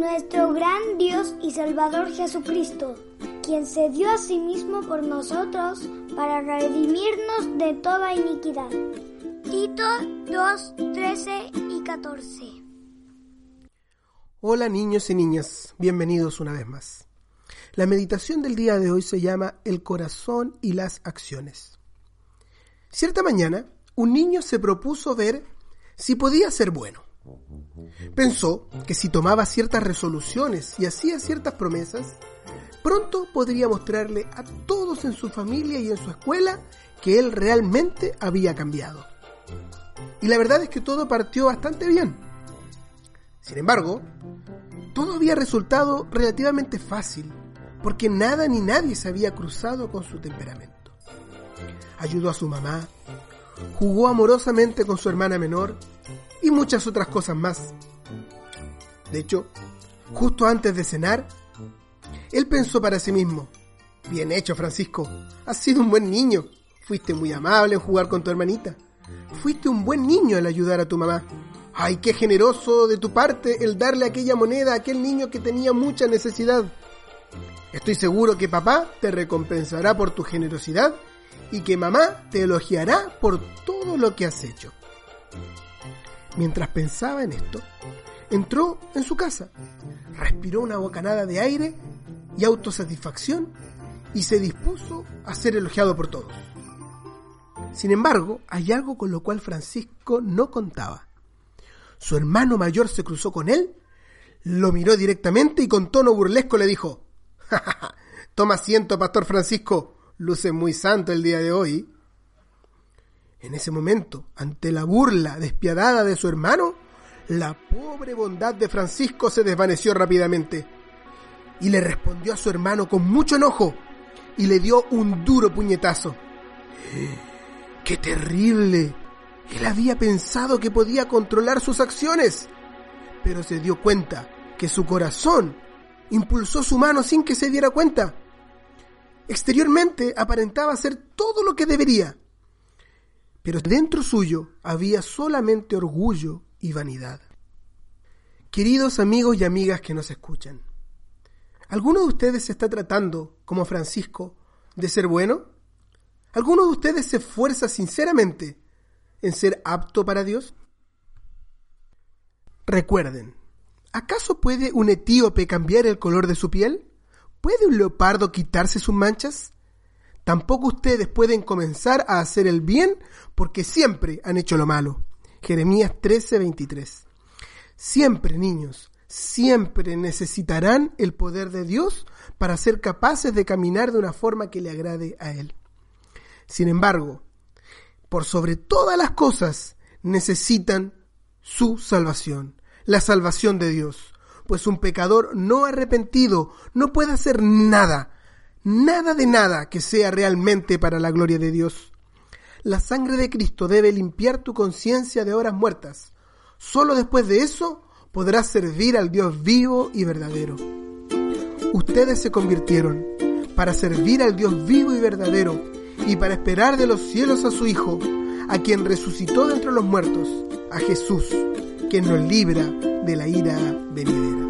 nuestro gran Dios y Salvador Jesucristo, quien se dio a sí mismo por nosotros para redimirnos de toda iniquidad. Tito 2, 13 y 14. Hola niños y niñas, bienvenidos una vez más. La meditación del día de hoy se llama El corazón y las acciones. Cierta mañana, un niño se propuso ver si podía ser bueno. Pensó que si tomaba ciertas resoluciones y hacía ciertas promesas, pronto podría mostrarle a todos en su familia y en su escuela que él realmente había cambiado. Y la verdad es que todo partió bastante bien. Sin embargo, todo había resultado relativamente fácil, porque nada ni nadie se había cruzado con su temperamento. Ayudó a su mamá, jugó amorosamente con su hermana menor muchas otras cosas más. De hecho, justo antes de cenar, él pensó para sí mismo, bien hecho Francisco, has sido un buen niño, fuiste muy amable en jugar con tu hermanita, fuiste un buen niño al ayudar a tu mamá. Ay, qué generoso de tu parte el darle aquella moneda a aquel niño que tenía mucha necesidad. Estoy seguro que papá te recompensará por tu generosidad y que mamá te elogiará por todo lo que has hecho. Mientras pensaba en esto, entró en su casa, respiró una bocanada de aire y autosatisfacción y se dispuso a ser elogiado por todos. Sin embargo, hay algo con lo cual Francisco no contaba. Su hermano mayor se cruzó con él, lo miró directamente y con tono burlesco le dijo, Toma asiento, Pastor Francisco, luce muy santo el día de hoy. En ese momento, ante la burla despiadada de su hermano, la pobre bondad de Francisco se desvaneció rápidamente y le respondió a su hermano con mucho enojo y le dio un duro puñetazo. ¡Qué terrible! Él había pensado que podía controlar sus acciones, pero se dio cuenta que su corazón impulsó su mano sin que se diera cuenta. Exteriormente aparentaba ser todo lo que debería, pero dentro suyo había solamente orgullo y vanidad. Queridos amigos y amigas que nos escuchan, ¿alguno de ustedes se está tratando, como Francisco, de ser bueno? ¿Alguno de ustedes se esfuerza sinceramente en ser apto para Dios? Recuerden, ¿acaso puede un etíope cambiar el color de su piel? ¿Puede un leopardo quitarse sus manchas? Tampoco ustedes pueden comenzar a hacer el bien porque siempre han hecho lo malo. Jeremías 13:23. Siempre, niños, siempre necesitarán el poder de Dios para ser capaces de caminar de una forma que le agrade a Él. Sin embargo, por sobre todas las cosas, necesitan su salvación, la salvación de Dios, pues un pecador no arrepentido no puede hacer nada nada de nada que sea realmente para la gloria de Dios. La sangre de Cristo debe limpiar tu conciencia de horas muertas. Solo después de eso podrás servir al Dios vivo y verdadero. Ustedes se convirtieron para servir al Dios vivo y verdadero y para esperar de los cielos a su Hijo, a quien resucitó de entre los muertos, a Jesús, quien nos libra de la ira venidera.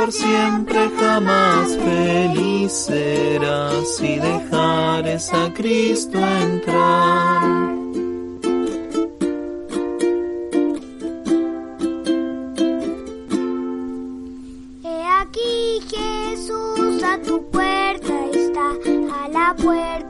por siempre jamás feliz serás si dejares a Cristo entrar. He aquí Jesús a tu puerta está, a la puerta